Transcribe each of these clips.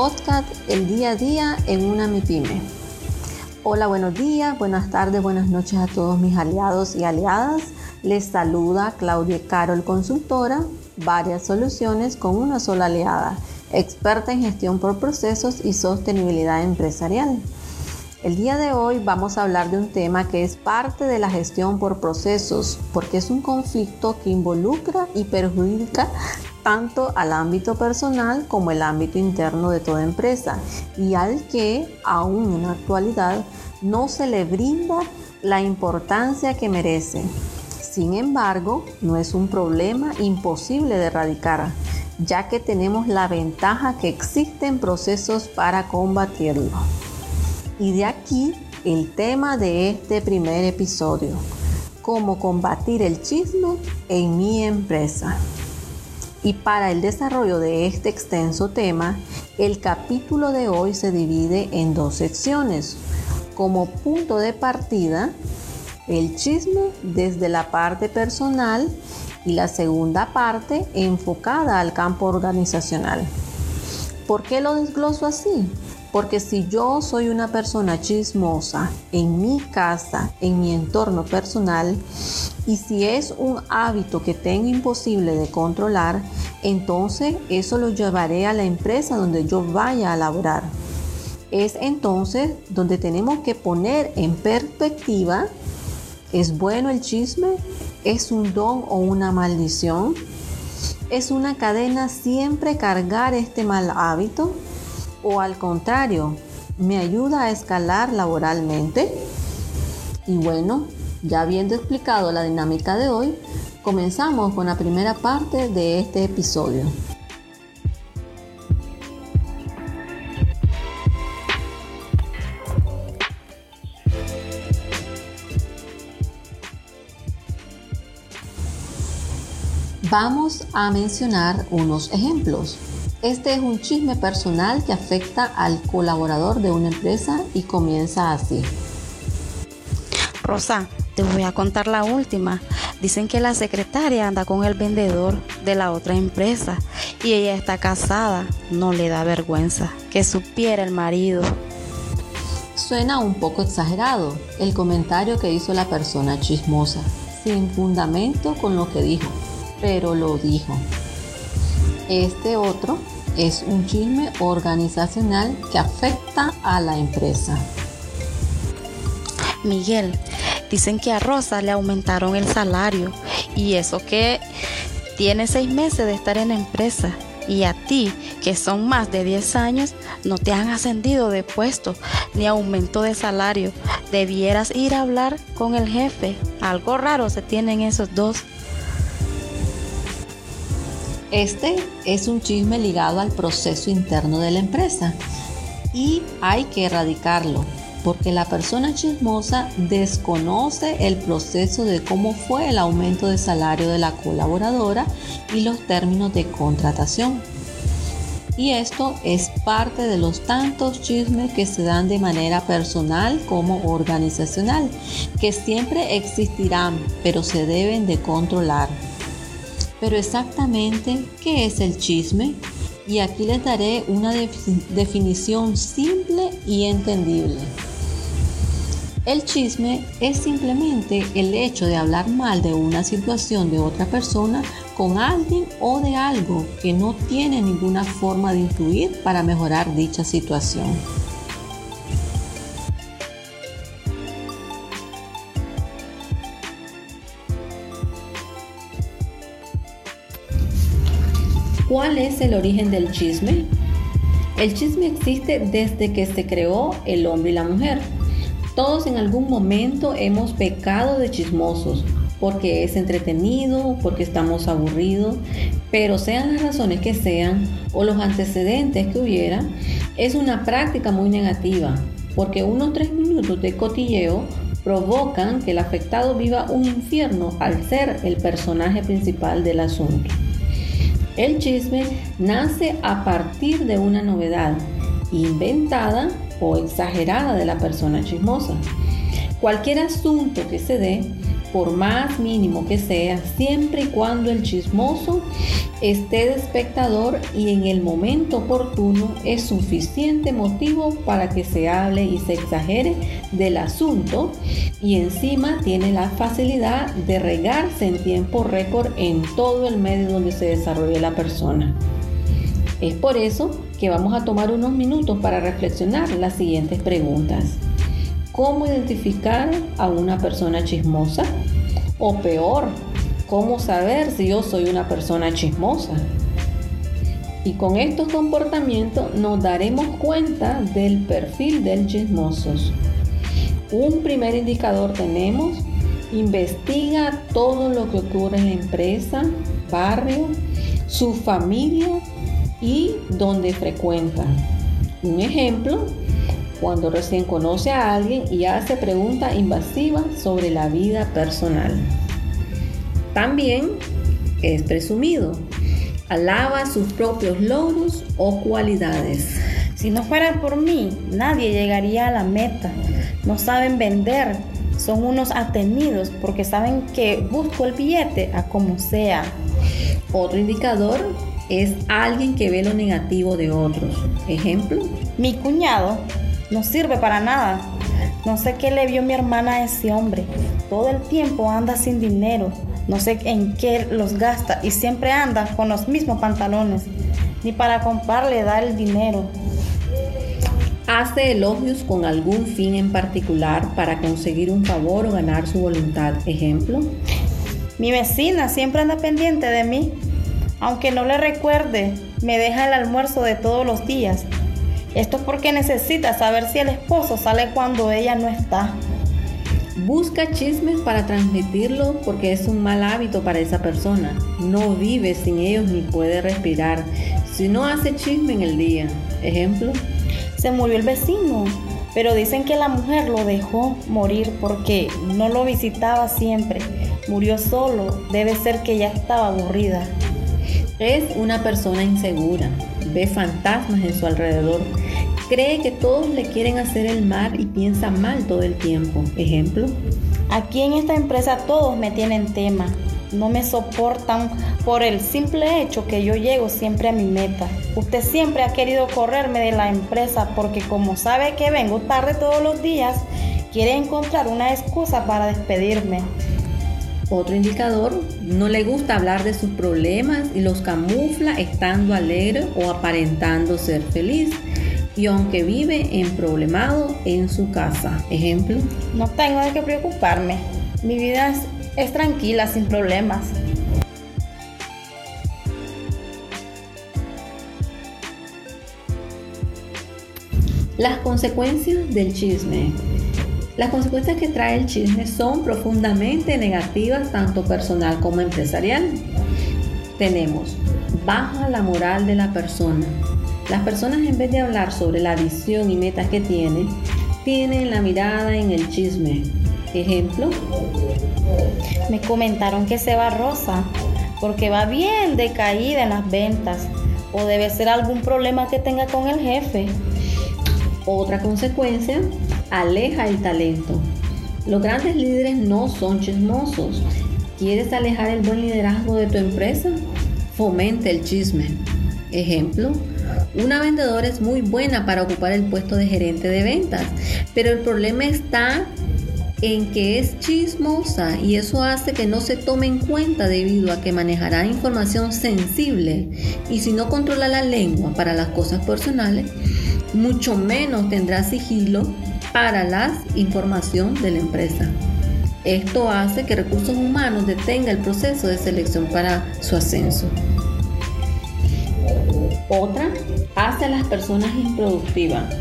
podcast El día a día en una MIPYME. Hola, buenos días, buenas tardes, buenas noches a todos mis aliados y aliadas. Les saluda Claudia Carol, consultora, varias soluciones con una sola aliada, experta en gestión por procesos y sostenibilidad empresarial. El día de hoy vamos a hablar de un tema que es parte de la gestión por procesos, porque es un conflicto que involucra y perjudica tanto al ámbito personal como el ámbito interno de toda empresa y al que aún en la actualidad no se le brinda la importancia que merece. Sin embargo, no es un problema imposible de erradicar, ya que tenemos la ventaja que existen procesos para combatirlo. Y de aquí el tema de este primer episodio, cómo combatir el chisme en mi empresa. Y para el desarrollo de este extenso tema, el capítulo de hoy se divide en dos secciones. Como punto de partida, el chisme desde la parte personal y la segunda parte enfocada al campo organizacional. ¿Por qué lo desgloso así? Porque si yo soy una persona chismosa en mi casa, en mi entorno personal, y si es un hábito que tengo imposible de controlar, entonces eso lo llevaré a la empresa donde yo vaya a laborar. Es entonces donde tenemos que poner en perspectiva, ¿es bueno el chisme? ¿Es un don o una maldición? ¿Es una cadena siempre cargar este mal hábito? O al contrario, me ayuda a escalar laboralmente? Y bueno, ya habiendo explicado la dinámica de hoy, comenzamos con la primera parte de este episodio. Vamos a mencionar unos ejemplos. Este es un chisme personal que afecta al colaborador de una empresa y comienza así. Rosa, te voy a contar la última. Dicen que la secretaria anda con el vendedor de la otra empresa y ella está casada. No le da vergüenza que supiera el marido. Suena un poco exagerado el comentario que hizo la persona chismosa, sin fundamento con lo que dijo, pero lo dijo. Este otro es un chisme organizacional que afecta a la empresa. Miguel, dicen que a Rosa le aumentaron el salario y eso que tiene seis meses de estar en empresa y a ti, que son más de 10 años, no te han ascendido de puesto ni aumento de salario. Debieras ir a hablar con el jefe. Algo raro se tienen esos dos. Este es un chisme ligado al proceso interno de la empresa y hay que erradicarlo porque la persona chismosa desconoce el proceso de cómo fue el aumento de salario de la colaboradora y los términos de contratación. Y esto es parte de los tantos chismes que se dan de manera personal como organizacional, que siempre existirán, pero se deben de controlar. Pero exactamente, ¿qué es el chisme? Y aquí les daré una definición simple y entendible. El chisme es simplemente el hecho de hablar mal de una situación de otra persona con alguien o de algo que no tiene ninguna forma de influir para mejorar dicha situación. ¿Cuál es el origen del chisme? El chisme existe desde que se creó el hombre y la mujer. Todos en algún momento hemos pecado de chismosos, porque es entretenido, porque estamos aburridos, pero sean las razones que sean o los antecedentes que hubiera, es una práctica muy negativa, porque unos tres minutos de cotilleo provocan que el afectado viva un infierno al ser el personaje principal del asunto. El chisme nace a partir de una novedad inventada o exagerada de la persona chismosa. Cualquier asunto que se dé por más mínimo que sea, siempre y cuando el chismoso esté de espectador y en el momento oportuno es suficiente motivo para que se hable y se exagere del asunto y encima tiene la facilidad de regarse en tiempo récord en todo el medio donde se desarrolle la persona. Es por eso que vamos a tomar unos minutos para reflexionar las siguientes preguntas. ¿Cómo identificar a una persona chismosa? O peor, ¿cómo saber si yo soy una persona chismosa? Y con estos comportamientos nos daremos cuenta del perfil del chismoso. Un primer indicador tenemos, investiga todo lo que ocurre en la empresa, barrio, su familia y donde frecuenta. Un ejemplo, cuando recién conoce a alguien y hace preguntas invasivas sobre la vida personal. También es presumido, alaba sus propios logros o cualidades. Si no fuera por mí, nadie llegaría a la meta. No saben vender, son unos atenidos porque saben que busco el billete a como sea. Otro indicador es alguien que ve lo negativo de otros. Ejemplo. Mi cuñado no sirve para nada. No sé qué le vio mi hermana a ese hombre. Todo el tiempo anda sin dinero. No sé en qué los gasta y siempre anda con los mismos pantalones. Ni para comprarle da el dinero. Hace elogios con algún fin en particular para conseguir un favor o ganar su voluntad. Ejemplo. Mi vecina siempre anda pendiente de mí. Aunque no le recuerde, me deja el almuerzo de todos los días. Esto es porque necesita saber si el esposo sale cuando ella no está. Busca chismes para transmitirlo porque es un mal hábito para esa persona. No vive sin ellos ni puede respirar. Si no hace chisme en el día. Ejemplo. Se murió el vecino, pero dicen que la mujer lo dejó morir porque no lo visitaba siempre. Murió solo. Debe ser que ya estaba aburrida. Es una persona insegura, ve fantasmas en su alrededor, cree que todos le quieren hacer el mal y piensa mal todo el tiempo. Ejemplo. Aquí en esta empresa todos me tienen tema. No me soportan por el simple hecho que yo llego siempre a mi meta. Usted siempre ha querido correrme de la empresa porque como sabe que vengo tarde todos los días, quiere encontrar una excusa para despedirme. Otro indicador, no le gusta hablar de sus problemas y los camufla estando alegre o aparentando ser feliz. Y aunque vive en problemado en su casa. Ejemplo. No tengo de qué preocuparme. Mi vida es, es tranquila, sin problemas. Las consecuencias del chisme. Las consecuencias que trae el chisme son profundamente negativas tanto personal como empresarial. Tenemos baja la moral de la persona. Las personas en vez de hablar sobre la visión y metas que tienen, tienen la mirada en el chisme. Ejemplo. Me comentaron que se va rosa porque va bien decaída en las ventas o debe ser algún problema que tenga con el jefe. Otra consecuencia, aleja el talento. Los grandes líderes no son chismosos. ¿Quieres alejar el buen liderazgo de tu empresa? Fomente el chisme. Ejemplo, una vendedora es muy buena para ocupar el puesto de gerente de ventas, pero el problema está en que es chismosa y eso hace que no se tome en cuenta debido a que manejará información sensible y si no controla la lengua para las cosas personales, mucho menos tendrá sigilo para la información de la empresa. Esto hace que recursos humanos detenga el proceso de selección para su ascenso. Otra, hace a las personas improductivas.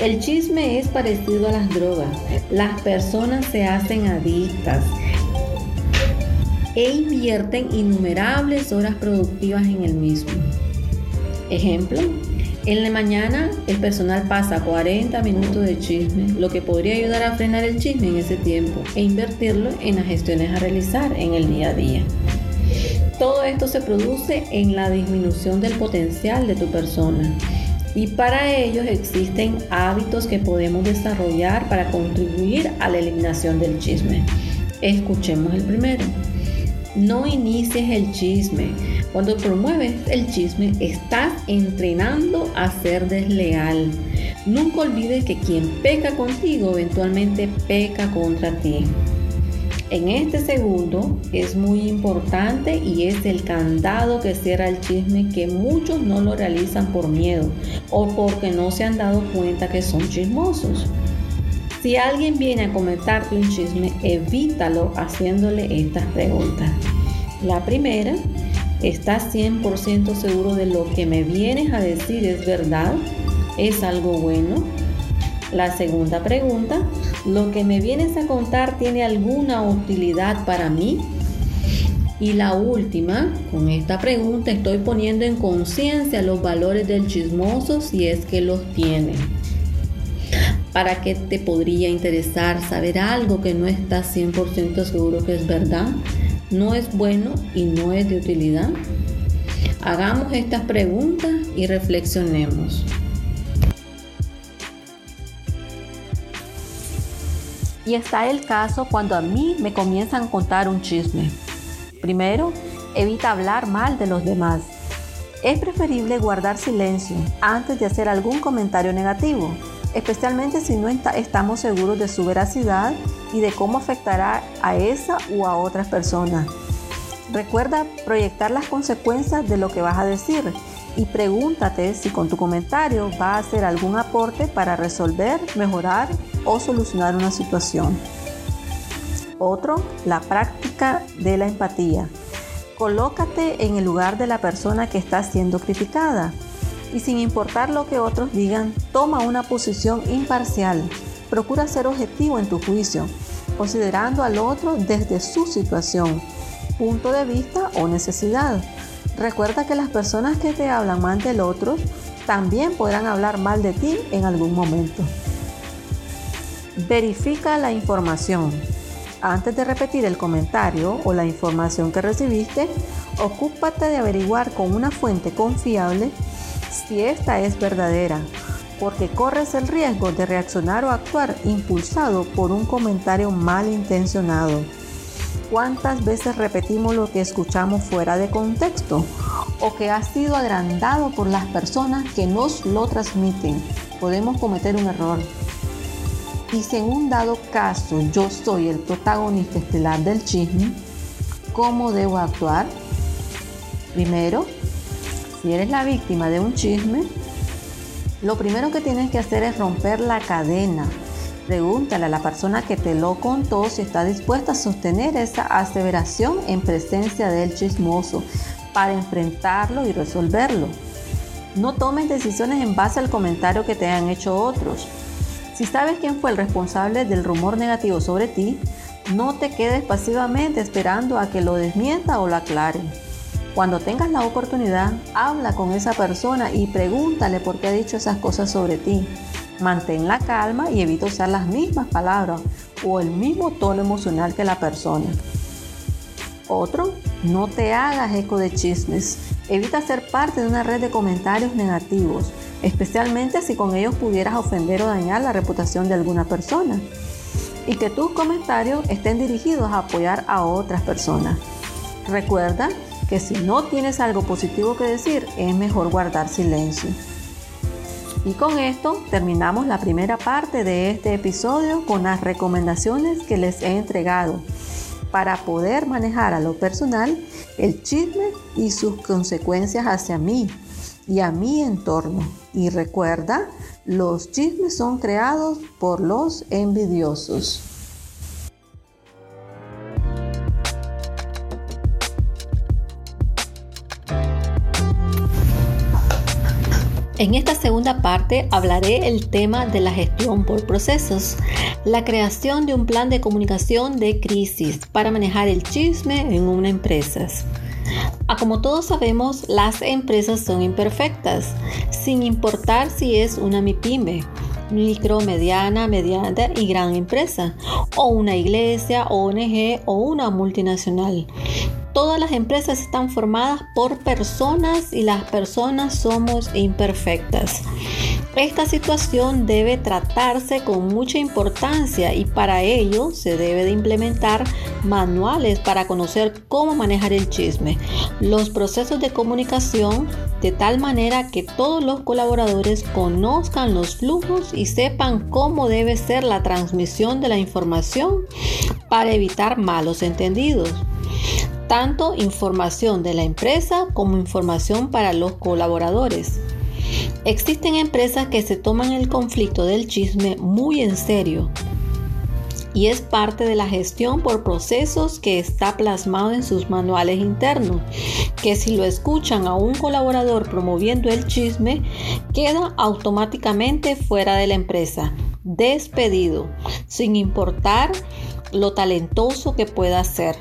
El chisme es parecido a las drogas. Las personas se hacen adictas e invierten innumerables horas productivas en el mismo. Ejemplo, en la mañana el personal pasa 40 minutos de chisme, lo que podría ayudar a frenar el chisme en ese tiempo e invertirlo en las gestiones a realizar en el día a día. Todo esto se produce en la disminución del potencial de tu persona. Y para ellos existen hábitos que podemos desarrollar para contribuir a la eliminación del chisme. Escuchemos el primero. No inicies el chisme. Cuando promueves el chisme, estás entrenando a ser desleal. Nunca olvides que quien peca contigo eventualmente peca contra ti. En este segundo es muy importante y es el candado que cierra el chisme que muchos no lo realizan por miedo o porque no se han dado cuenta que son chismosos. Si alguien viene a comentarte un chisme, evítalo haciéndole estas preguntas. La primera, ¿estás 100% seguro de lo que me vienes a decir es verdad? ¿Es algo bueno? La segunda pregunta, ¿lo que me vienes a contar tiene alguna utilidad para mí? Y la última, con esta pregunta estoy poniendo en conciencia los valores del chismoso si es que los tiene. ¿Para qué te podría interesar saber algo que no estás 100% seguro que es verdad? ¿No es bueno y no es de utilidad? Hagamos estas preguntas y reflexionemos. Y está el caso cuando a mí me comienzan a contar un chisme. Primero, evita hablar mal de los demás. Es preferible guardar silencio antes de hacer algún comentario negativo especialmente si no estamos seguros de su veracidad y de cómo afectará a esa u a otras personas. Recuerda proyectar las consecuencias de lo que vas a decir y pregúntate si con tu comentario va a hacer algún aporte para resolver, mejorar o solucionar una situación. Otro, la práctica de la empatía. Colócate en el lugar de la persona que está siendo criticada y sin importar lo que otros digan, toma una posición imparcial. Procura ser objetivo en tu juicio, considerando al otro desde su situación, punto de vista o necesidad. Recuerda que las personas que te hablan mal del otro también podrán hablar mal de ti en algún momento. Verifica la información. Antes de repetir el comentario o la información que recibiste, ocúpate de averiguar con una fuente confiable si esta es verdadera, porque corres el riesgo de reaccionar o actuar impulsado por un comentario malintencionado. ¿Cuántas veces repetimos lo que escuchamos fuera de contexto o que ha sido agrandado por las personas que nos lo transmiten? Podemos cometer un error. Y si en un dado caso yo soy el protagonista estelar del chisme, ¿cómo debo actuar? Primero, si eres la víctima de un chisme, lo primero que tienes que hacer es romper la cadena. Pregúntale a la persona que te lo contó si está dispuesta a sostener esa aseveración en presencia del chismoso para enfrentarlo y resolverlo. No tomes decisiones en base al comentario que te han hecho otros. Si sabes quién fue el responsable del rumor negativo sobre ti, no te quedes pasivamente esperando a que lo desmienta o lo aclare. Cuando tengas la oportunidad, habla con esa persona y pregúntale por qué ha dicho esas cosas sobre ti. Mantén la calma y evita usar las mismas palabras o el mismo tono emocional que la persona. Otro, no te hagas eco de chismes. Evita ser parte de una red de comentarios negativos, especialmente si con ellos pudieras ofender o dañar la reputación de alguna persona. Y que tus comentarios estén dirigidos a apoyar a otras personas. Recuerda que si no tienes algo positivo que decir, es mejor guardar silencio. Y con esto terminamos la primera parte de este episodio con las recomendaciones que les he entregado para poder manejar a lo personal el chisme y sus consecuencias hacia mí y a mi entorno. Y recuerda, los chismes son creados por los envidiosos. En esta segunda parte hablaré el tema de la gestión por procesos, la creación de un plan de comunicación de crisis para manejar el chisme en una empresa. A como todos sabemos, las empresas son imperfectas, sin importar si es una MIPYME, micro, mediana, mediana y gran empresa, o una iglesia, ONG o una multinacional. Todas las empresas están formadas por personas y las personas somos imperfectas. Esta situación debe tratarse con mucha importancia y para ello se debe de implementar manuales para conocer cómo manejar el chisme, los procesos de comunicación de tal manera que todos los colaboradores conozcan los flujos y sepan cómo debe ser la transmisión de la información para evitar malos entendidos tanto información de la empresa como información para los colaboradores. Existen empresas que se toman el conflicto del chisme muy en serio y es parte de la gestión por procesos que está plasmado en sus manuales internos, que si lo escuchan a un colaborador promoviendo el chisme, queda automáticamente fuera de la empresa, despedido, sin importar lo talentoso que pueda ser.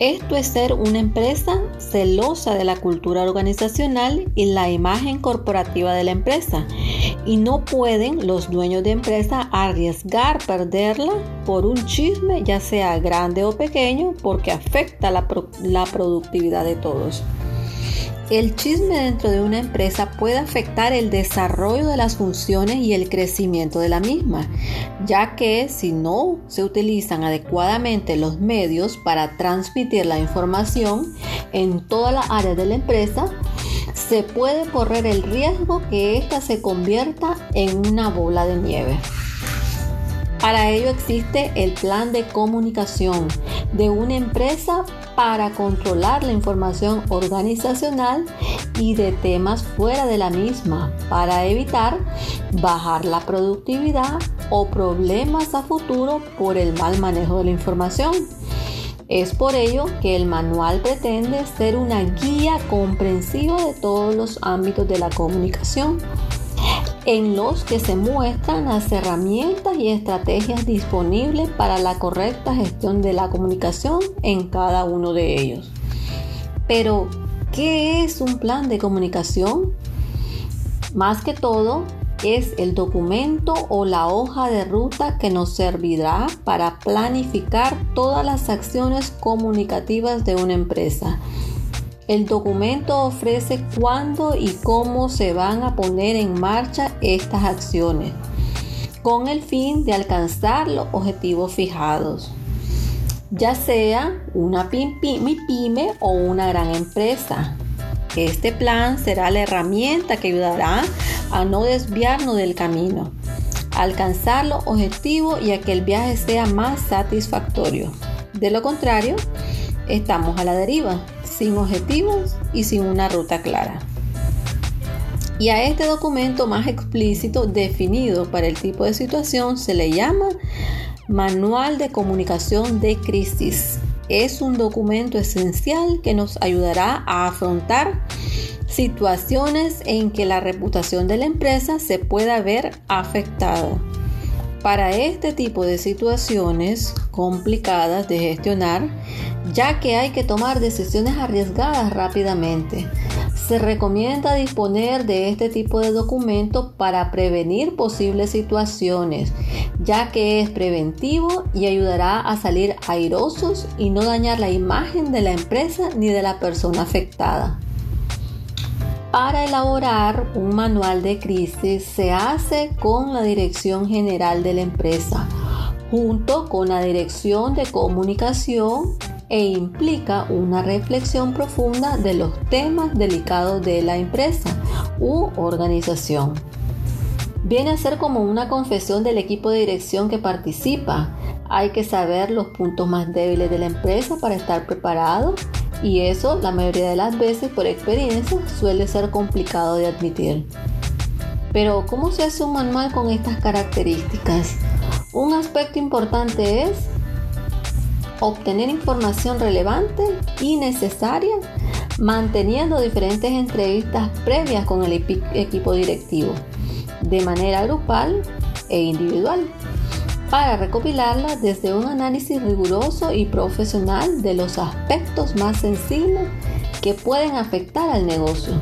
Esto es ser una empresa celosa de la cultura organizacional y la imagen corporativa de la empresa. Y no pueden los dueños de empresa arriesgar perderla por un chisme, ya sea grande o pequeño, porque afecta la, la productividad de todos. El chisme dentro de una empresa puede afectar el desarrollo de las funciones y el crecimiento de la misma, ya que si no se utilizan adecuadamente los medios para transmitir la información en toda la área de la empresa, se puede correr el riesgo que ésta se convierta en una bola de nieve. Para ello existe el plan de comunicación de una empresa para controlar la información organizacional y de temas fuera de la misma para evitar bajar la productividad o problemas a futuro por el mal manejo de la información. Es por ello que el manual pretende ser una guía comprensiva de todos los ámbitos de la comunicación en los que se muestran las herramientas y estrategias disponibles para la correcta gestión de la comunicación en cada uno de ellos. Pero, ¿qué es un plan de comunicación? Más que todo, es el documento o la hoja de ruta que nos servirá para planificar todas las acciones comunicativas de una empresa el documento ofrece cuándo y cómo se van a poner en marcha estas acciones, con el fin de alcanzar los objetivos fijados, ya sea una pyme o una gran empresa. Este plan será la herramienta que ayudará a no desviarnos del camino, alcanzar los objetivos y a que el viaje sea más satisfactorio. De lo contrario, estamos a la deriva sin objetivos y sin una ruta clara. Y a este documento más explícito definido para el tipo de situación se le llama Manual de Comunicación de Crisis. Es un documento esencial que nos ayudará a afrontar situaciones en que la reputación de la empresa se pueda ver afectada. Para este tipo de situaciones complicadas de gestionar, ya que hay que tomar decisiones arriesgadas rápidamente. Se recomienda disponer de este tipo de documento para prevenir posibles situaciones, ya que es preventivo y ayudará a salir airosos y no dañar la imagen de la empresa ni de la persona afectada. Para elaborar un manual de crisis se hace con la Dirección General de la empresa, junto con la Dirección de Comunicación e implica una reflexión profunda de los temas delicados de la empresa u organización. Viene a ser como una confesión del equipo de dirección que participa. Hay que saber los puntos más débiles de la empresa para estar preparado y eso la mayoría de las veces por experiencia suele ser complicado de admitir. Pero ¿cómo se hace un manual con estas características? Un aspecto importante es obtener información relevante y necesaria, manteniendo diferentes entrevistas previas con el equipo directivo, de manera grupal e individual, para recopilarlas desde un análisis riguroso y profesional de los aspectos más sensibles que pueden afectar al negocio,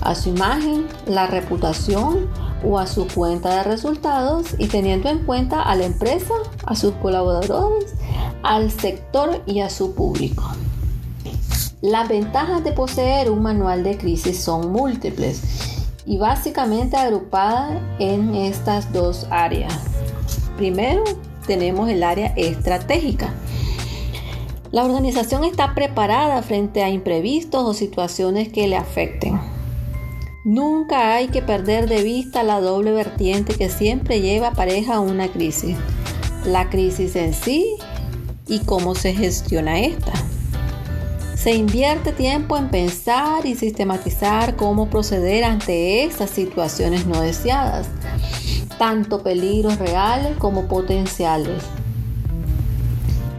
a su imagen, la reputación o a su cuenta de resultados y teniendo en cuenta a la empresa, a sus colaboradores al sector y a su público. Las ventajas de poseer un manual de crisis son múltiples y básicamente agrupada en estas dos áreas. Primero tenemos el área estratégica. La organización está preparada frente a imprevistos o situaciones que le afecten. Nunca hay que perder de vista la doble vertiente que siempre lleva pareja a una crisis. La crisis en sí y cómo se gestiona esta. Se invierte tiempo en pensar y sistematizar cómo proceder ante estas situaciones no deseadas, tanto peligros reales como potenciales.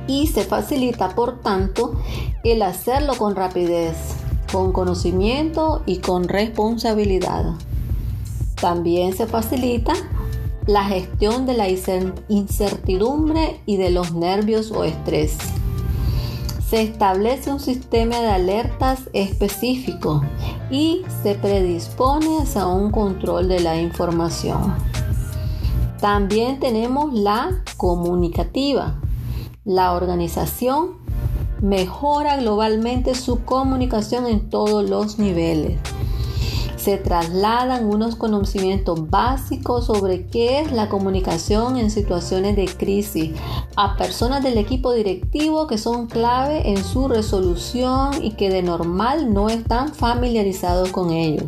Y se facilita, por tanto, el hacerlo con rapidez, con conocimiento y con responsabilidad. También se facilita la gestión de la incertidumbre y de los nervios o estrés. Se establece un sistema de alertas específico y se predispone a un control de la información. También tenemos la comunicativa. La organización mejora globalmente su comunicación en todos los niveles se trasladan unos conocimientos básicos sobre qué es la comunicación en situaciones de crisis a personas del equipo directivo que son clave en su resolución y que de normal no están familiarizados con ello.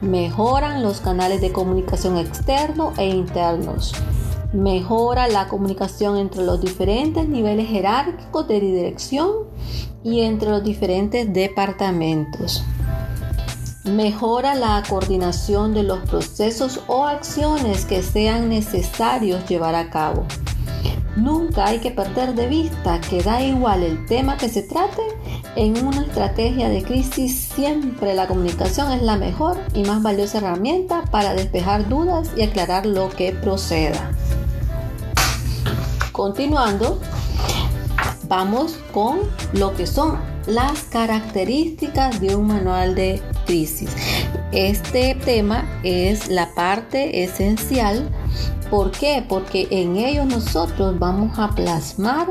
Mejoran los canales de comunicación externos e internos. Mejora la comunicación entre los diferentes niveles jerárquicos de dirección y entre los diferentes departamentos Mejora la coordinación de los procesos o acciones que sean necesarios llevar a cabo. Nunca hay que perder de vista que da igual el tema que se trate, en una estrategia de crisis siempre la comunicación es la mejor y más valiosa herramienta para despejar dudas y aclarar lo que proceda. Continuando, vamos con lo que son las características de un manual de crisis. Este tema es la parte esencial. ¿Por qué? Porque en ello nosotros vamos a plasmar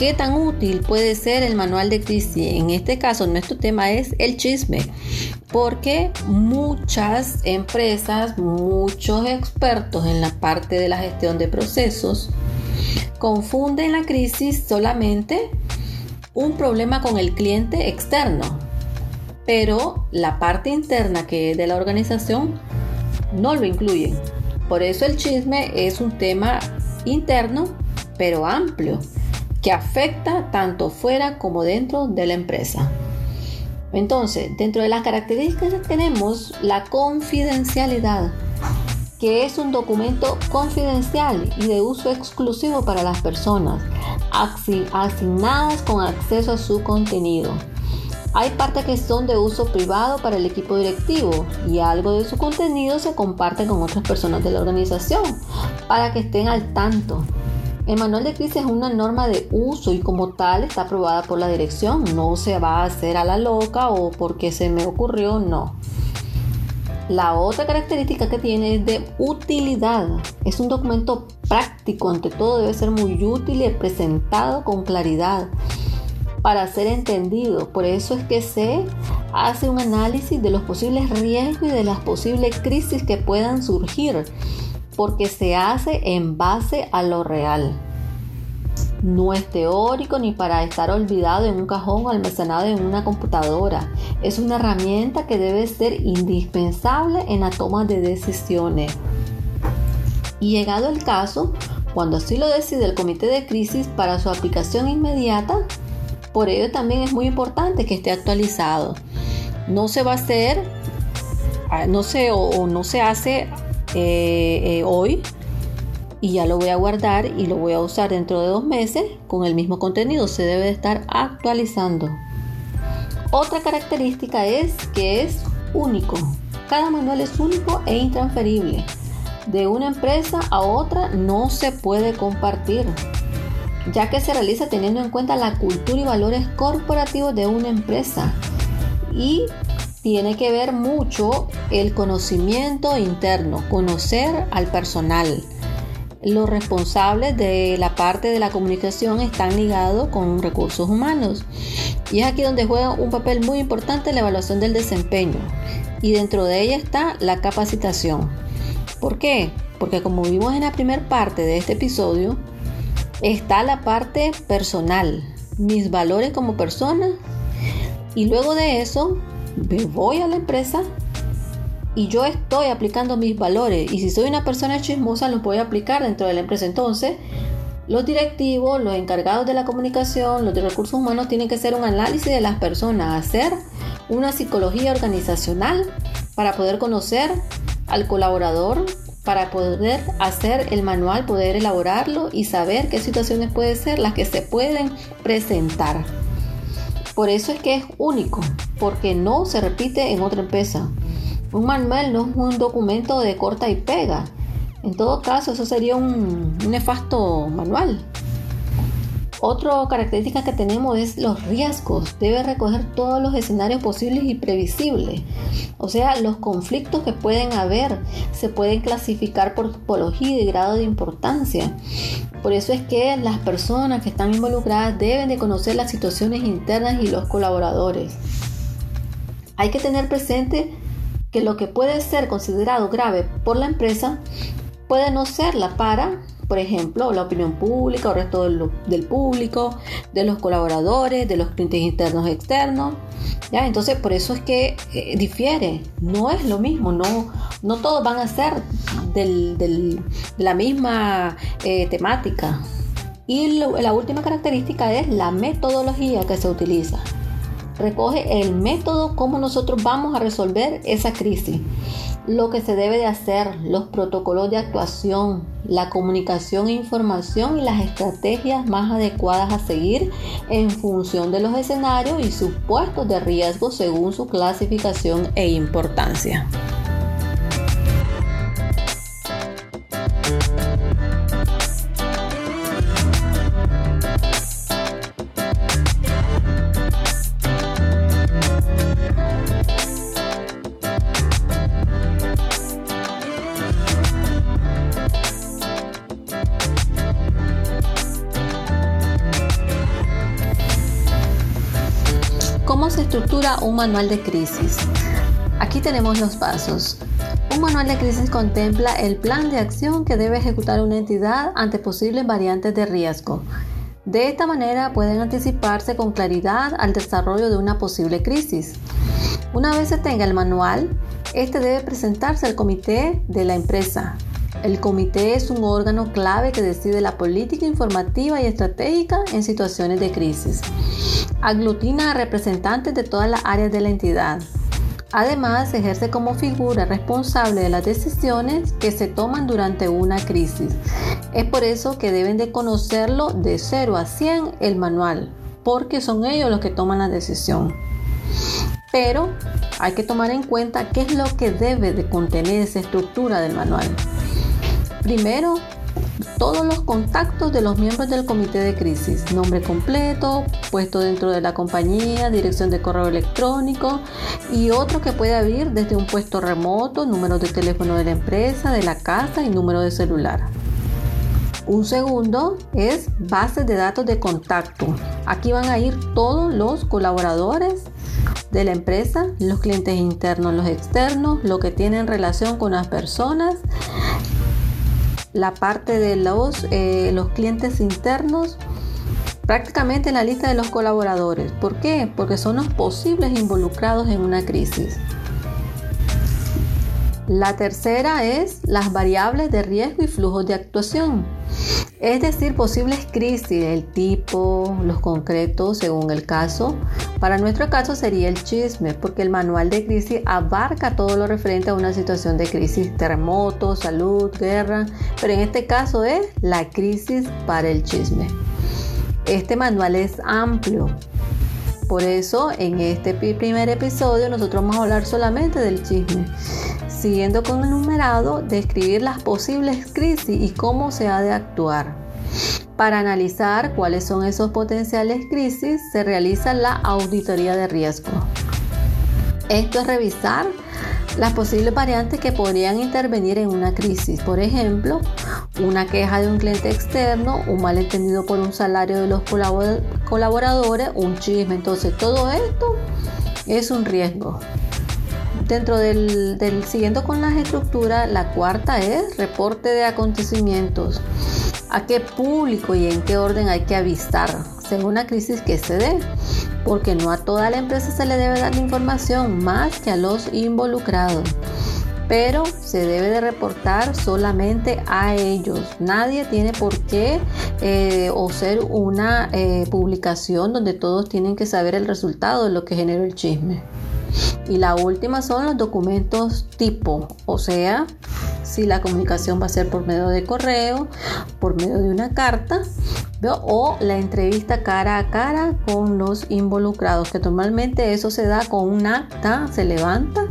qué tan útil puede ser el manual de crisis. En este caso, nuestro tema es el chisme. Porque muchas empresas, muchos expertos en la parte de la gestión de procesos, confunden la crisis solamente un problema con el cliente externo, pero la parte interna que es de la organización no lo incluyen. Por eso el chisme es un tema interno, pero amplio, que afecta tanto fuera como dentro de la empresa. Entonces, dentro de las características tenemos la confidencialidad que es un documento confidencial y de uso exclusivo para las personas asignadas con acceso a su contenido. Hay partes que son de uso privado para el equipo directivo y algo de su contenido se comparte con otras personas de la organización para que estén al tanto. El manual de crisis es una norma de uso y como tal está aprobada por la dirección. No se va a hacer a la loca o porque se me ocurrió, no. La otra característica que tiene es de utilidad. Es un documento práctico, ante todo debe ser muy útil y presentado con claridad para ser entendido. Por eso es que se hace un análisis de los posibles riesgos y de las posibles crisis que puedan surgir, porque se hace en base a lo real. No es teórico ni para estar olvidado en un cajón o almacenado en una computadora. Es una herramienta que debe ser indispensable en la toma de decisiones. Y llegado el caso, cuando así lo decide el comité de crisis para su aplicación inmediata, por ello también es muy importante que esté actualizado. No se va a hacer, ah, no se o, no se hace eh, eh, hoy, y ya lo voy a guardar y lo voy a usar dentro de dos meses con el mismo contenido. Se debe de estar actualizando. Otra característica es que es único. Cada manual es único e intransferible. De una empresa a otra no se puede compartir, ya que se realiza teniendo en cuenta la cultura y valores corporativos de una empresa. Y tiene que ver mucho el conocimiento interno, conocer al personal los responsables de la parte de la comunicación están ligados con recursos humanos. Y es aquí donde juega un papel muy importante la evaluación del desempeño. Y dentro de ella está la capacitación. ¿Por qué? Porque como vimos en la primera parte de este episodio, está la parte personal, mis valores como persona. Y luego de eso, me voy a la empresa y yo estoy aplicando mis valores. Y si soy una persona chismosa, los voy a aplicar dentro de la empresa. Entonces, los directivos, los encargados de la comunicación, los de recursos humanos tienen que hacer un análisis de las personas, hacer una psicología organizacional para poder conocer al colaborador, para poder hacer el manual, poder elaborarlo y saber qué situaciones pueden ser las que se pueden presentar. Por eso es que es único, porque no se repite en otra empresa. Un manual no es un documento de corta y pega. En todo caso, eso sería un, nefasto manual. Otra característica que tenemos es los riesgos. Debe recoger todos los escenarios posibles y previsibles. O sea, los conflictos que pueden haber se pueden clasificar por tipología y grado de importancia. Por eso es que las personas que están involucradas deben de conocer las situaciones internas y los colaboradores. Hay que tener presente que lo que puede ser considerado grave por la empresa puede no serla para, por ejemplo, la opinión pública o resto del, público, de los colaboradores, de los clientes internos y externos. ¿ya? Entonces, por eso es que eh, difiere, no es lo mismo, no, no todos van a ser de la misma eh, temática. Y la última característica es la metodología que se utiliza recoge el método como nosotros vamos a resolver esa crisis, lo que se debe de hacer, los protocolos de actuación, la comunicación e información y las estrategias más adecuadas a seguir en función de los escenarios y sus puestos de riesgo según su clasificación e importancia. Un manual de crisis? Aquí tenemos los pasos. Un manual de crisis contempla el plan de acción que debe ejecutar una entidad ante posibles variantes de riesgo. De esta manera pueden anticiparse con claridad al desarrollo de una posible crisis. Una vez se tenga el manual, este debe presentarse al comité de la empresa. El comité es un órgano clave que decide la política informativa y estratégica en situaciones de crisis aglutina a representantes de todas las áreas de la entidad. Además, ejerce como figura responsable de las decisiones que se toman durante una crisis. Es por eso que deben de conocerlo de 0 a 100 el manual, porque son ellos los que toman la decisión. Pero hay que tomar en cuenta qué es lo que debe de contener esa estructura del manual. Primero, todos los contactos de los miembros del comité de crisis, nombre completo, puesto dentro de la compañía, dirección de correo electrónico y otro que puede abrir desde un puesto remoto, número de teléfono de la empresa, de la casa y número de celular. Un segundo es bases de datos de contacto. Aquí van a ir todos los colaboradores de la empresa, los clientes internos, los externos, lo que tienen relación con las personas la parte de los, eh, los clientes internos prácticamente en la lista de los colaboradores. ¿Por qué? Porque son los posibles involucrados en una crisis. La tercera es las variables de riesgo y flujos de actuación. Es decir, posibles crisis, el tipo, los concretos según el caso. Para nuestro caso sería el chisme, porque el manual de crisis abarca todo lo referente a una situación de crisis, terremoto, salud, guerra, pero en este caso es la crisis para el chisme. Este manual es amplio, por eso en este primer episodio nosotros vamos a hablar solamente del chisme siguiendo con el numerado, describir las posibles crisis y cómo se ha de actuar. Para analizar cuáles son esos potenciales crisis, se realiza la auditoría de riesgo. Esto es revisar las posibles variantes que podrían intervenir en una crisis. Por ejemplo, una queja de un cliente externo, un malentendido por un salario de los colaboradores, un chisme. Entonces todo esto es un riesgo. Dentro del, del siguiendo con las estructuras, la cuarta es reporte de acontecimientos. ¿A qué público y en qué orden hay que avisar según la crisis que se dé? Porque no a toda la empresa se le debe dar información más que a los involucrados pero se debe de reportar solamente a ellos. Nadie tiene por qué eh, o ser una eh, publicación donde todos tienen que saber el resultado de lo que generó el chisme. Y la última son los documentos tipo, o sea, si la comunicación va a ser por medio de correo, por medio de una carta o la entrevista cara a cara con los involucrados, que normalmente eso se da con un acta, se levanta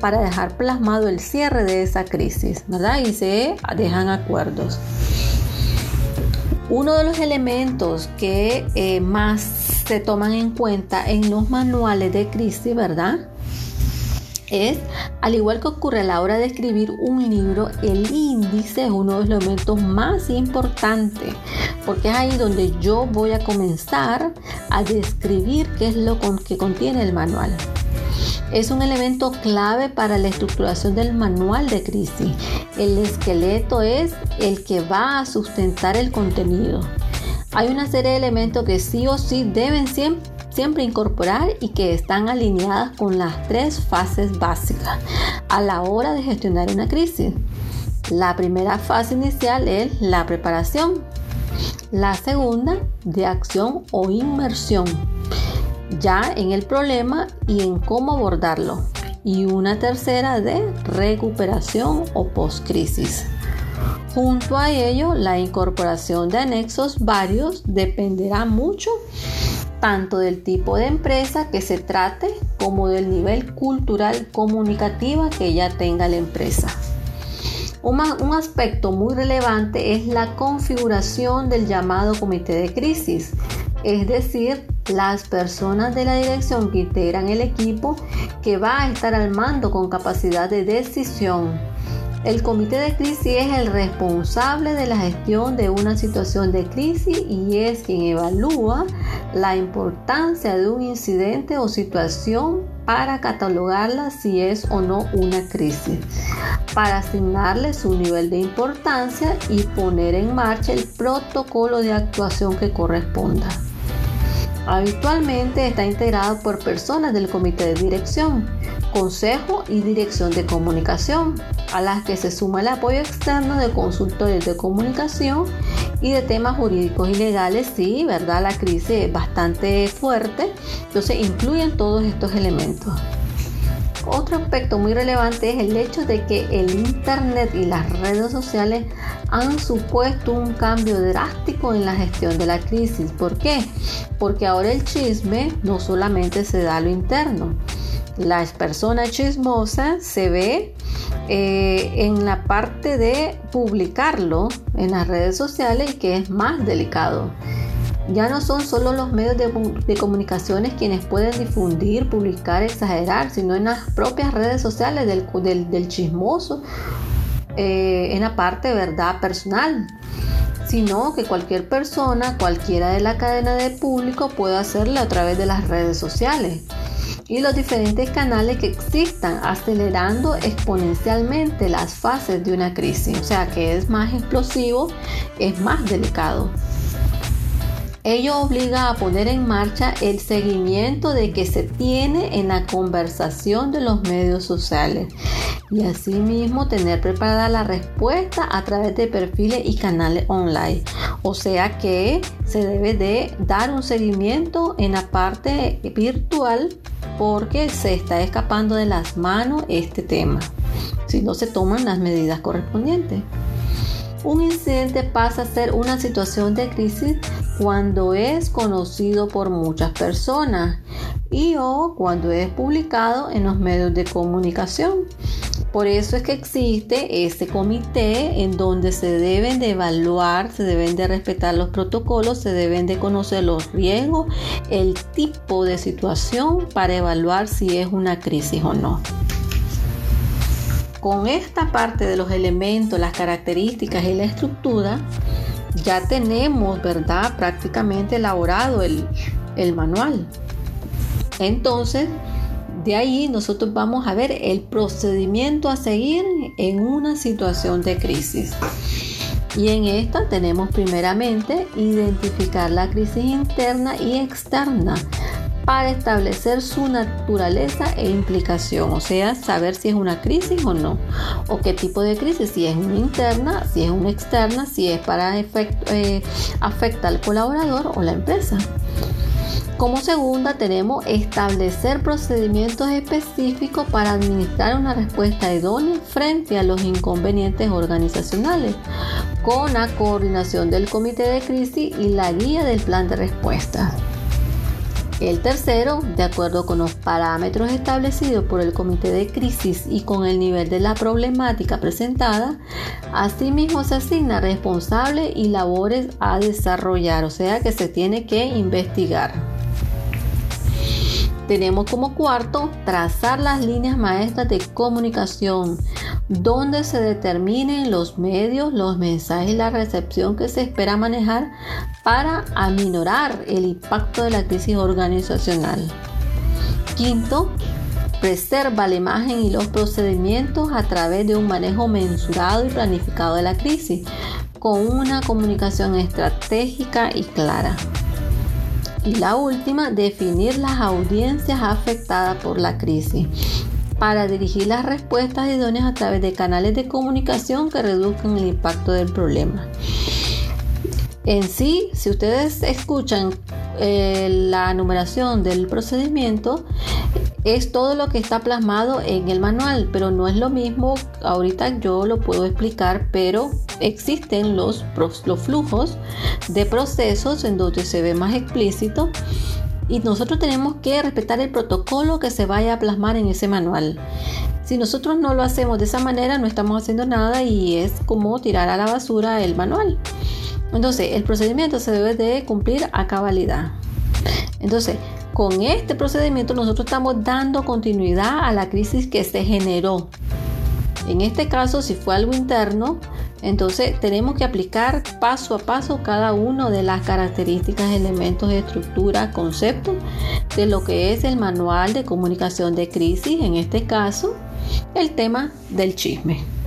para dejar plasmado el cierre de esa crisis, ¿verdad? Y se dejan acuerdos. Uno de los elementos que eh, más se toman en cuenta en los manuales de crisis, ¿verdad? Es, al igual que ocurre a la hora de escribir un libro, el índice es uno de los elementos más importantes, porque es ahí donde yo voy a comenzar a describir qué es lo que contiene el manual es un elemento clave para la estructuración del manual de crisis. El esqueleto es el que va a sustentar el contenido. Hay una serie de elementos que sí o sí deben siempre, incorporar y que están alineadas con las tres fases básicas a la hora de gestionar una crisis. La primera fase inicial es la preparación. La segunda, de acción o inmersión ya en el problema y en cómo abordarlo. Y una tercera de recuperación o post-crisis. Junto a ello, la incorporación de anexos varios dependerá mucho tanto del tipo de empresa que se trate como del nivel cultural comunicativa que ya tenga la empresa. Un, aspecto muy relevante es la configuración del llamado comité de crisis, es decir, las personas de la dirección que integran el equipo que va a estar al mando con capacidad de decisión. El comité de crisis es el responsable de la gestión de una situación de crisis y es quien evalúa la importancia de un incidente o situación para catalogarla si es o no una crisis, para asignarle su nivel de importancia y poner en marcha el protocolo de actuación que corresponda. Habitualmente está integrado por personas del comité de dirección, consejo y dirección de comunicación, a las que se suma el apoyo externo de consultores de comunicación y de temas jurídicos y legales. Sí, ¿verdad? La crisis es bastante fuerte, entonces incluyen todos estos elementos. Otro aspecto muy relevante es el hecho de que el Internet y las redes sociales han supuesto un cambio drástico en la gestión de la crisis. ¿Por qué? Porque ahora el chisme no solamente se da a lo interno. La persona chismosa se ve eh, en la parte de publicarlo en las redes sociales que es más delicado. Ya no son solo los medios de, comunicaciones quienes pueden difundir, publicar, exagerar, sino en las propias redes sociales del, chismoso, eh, en la parte verdad personal sino que cualquier persona, cualquiera de la cadena de público puede hacerlo a través de las redes sociales y los diferentes canales que existan, acelerando exponencialmente las fases de una crisis. O sea que es más explosivo, es más delicado. Ello obliga a poner en marcha el seguimiento de que se tiene en la conversación de los medios sociales y asimismo tener preparada la respuesta a través de perfiles y canales online. O sea que se debe de dar un seguimiento en la parte virtual porque se está escapando de las manos este tema si no se toman las medidas correspondientes. Un incidente pasa a ser una situación de crisis cuando es conocido por muchas personas y o cuando es publicado en los medios de comunicación. Por eso es que existe este comité en donde se deben de evaluar, se deben de respetar los protocolos, se deben de conocer los riesgos, el tipo de situación para evaluar si es una crisis o no. con esta parte de los elementos, las características y la estructura, ya tenemos, ¿verdad? Prácticamente elaborado el, el manual. Entonces, de ahí nosotros vamos a ver el procedimiento a seguir en una situación de crisis. Y en esta tenemos primeramente identificar la crisis interna y externa para establecer su naturaleza e implicación, o sea, saber si es una crisis o no, o qué tipo de crisis, si es una interna, si es una externa, si es para eh, afecta al colaborador o la empresa. Como segunda tenemos establecer procedimientos específicos para administrar una respuesta idónea frente a los inconvenientes organizacionales, con la coordinación del comité de crisis y la guía del plan de respuesta. El tercero, de acuerdo con los parámetros establecidos por el comité de crisis y con el nivel de la problemática presentada, asimismo se asigna responsable y labores a desarrollar, o sea que se tiene que investigar. Tenemos como cuarto trazar las líneas maestras de comunicación, donde se determinen los medios, los mensajes y la recepción que se espera manejar para aminorar el impacto de la crisis organizacional. Quinto, preserva la imagen y los procedimientos a través de un manejo mensurado y planificado de la crisis, con una comunicación estratégica y clara. Y la última, definir las audiencias afectadas por la crisis para dirigir las respuestas idóneas a través de canales de comunicación que reduzcan el impacto del problema. En sí, si ustedes escuchan eh, la numeración del procedimiento, es todo lo que está plasmado en el manual, pero no es lo mismo, ahorita yo lo puedo explicar, pero existen los, flujos de procesos en donde se ve más explícito y nosotros tenemos que respetar el protocolo que se vaya a plasmar en ese manual. Si nosotros no lo hacemos de esa manera, no estamos haciendo nada y es como tirar a la basura el manual. Entonces, el procedimiento se debe de cumplir a cabalidad. Entonces, con este procedimiento nosotros estamos dando continuidad a la crisis que se generó. En este caso, si fue algo interno, entonces tenemos que aplicar paso a paso cada una de las características, elementos, estructura, conceptos de lo que es el manual de comunicación de crisis, en este caso, el tema del chisme.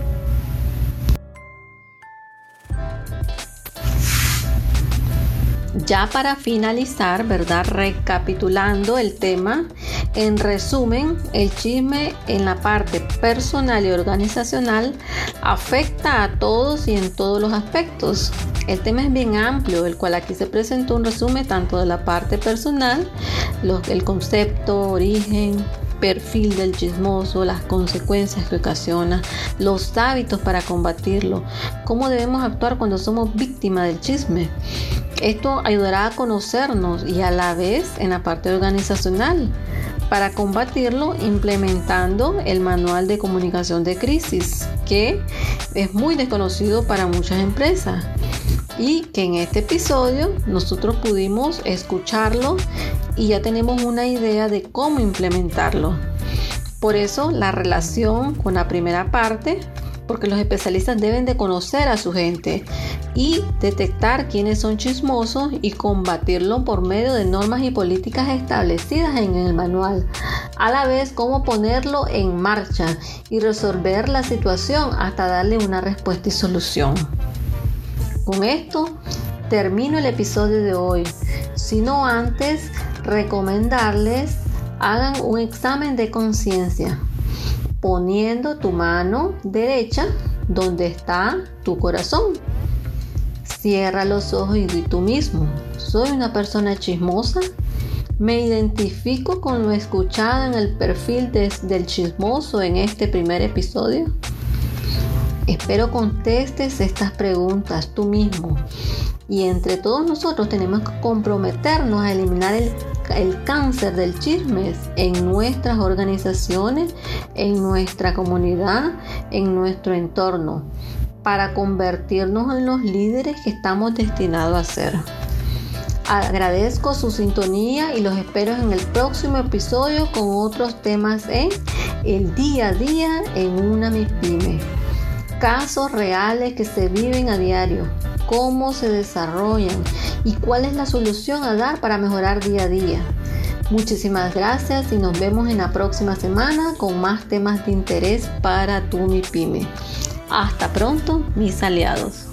Ya para finalizar, ¿verdad? Recapitulando el tema, en resumen, el chisme en la parte personal y organizacional afecta a todos y en todos los aspectos. El tema es bien amplio, el cual aquí se presentó un resumen tanto de la parte personal, el concepto, origen, perfil del chismoso, las consecuencias que ocasiona, los hábitos para combatirlo, cómo debemos actuar cuando somos víctimas del chisme. Esto ayudará a conocernos y a la vez en la parte organizacional para combatirlo implementando el manual de comunicación de crisis que es muy desconocido para muchas empresas y que en este episodio nosotros pudimos escucharlo y ya tenemos una idea de cómo implementarlo. Por eso la relación con la primera parte, porque los especialistas deben de conocer a su gente y detectar quiénes son chismosos y combatirlo por medio de normas y políticas establecidas en el manual. A la vez, cómo ponerlo en marcha y resolver la situación hasta darle una respuesta y solución. Con esto termino el episodio de hoy. Si no antes, recomendarles hagan un examen de conciencia poniendo tu mano derecha donde está tu corazón. Cierra los ojos y di tú mismo, soy una persona chismosa. Me identifico con lo escuchado en el perfil del chismoso en este primer episodio. Espero contestes estas preguntas tú mismo. Y entre todos nosotros tenemos que comprometernos a eliminar el, el cáncer del chisme en nuestras organizaciones, en nuestra comunidad, en nuestro entorno, para convertirnos en los líderes que estamos destinados a ser. Agradezco su sintonía y los espero en el próximo episodio con otros temas en el día a día en una MIPYME. Casos reales que se viven a diario, cómo se desarrollan y cuál es la solución a dar para mejorar día a día. Muchísimas gracias y nos vemos en la próxima semana con más temas de interés para tu MIPYME. Hasta pronto, mis aliados.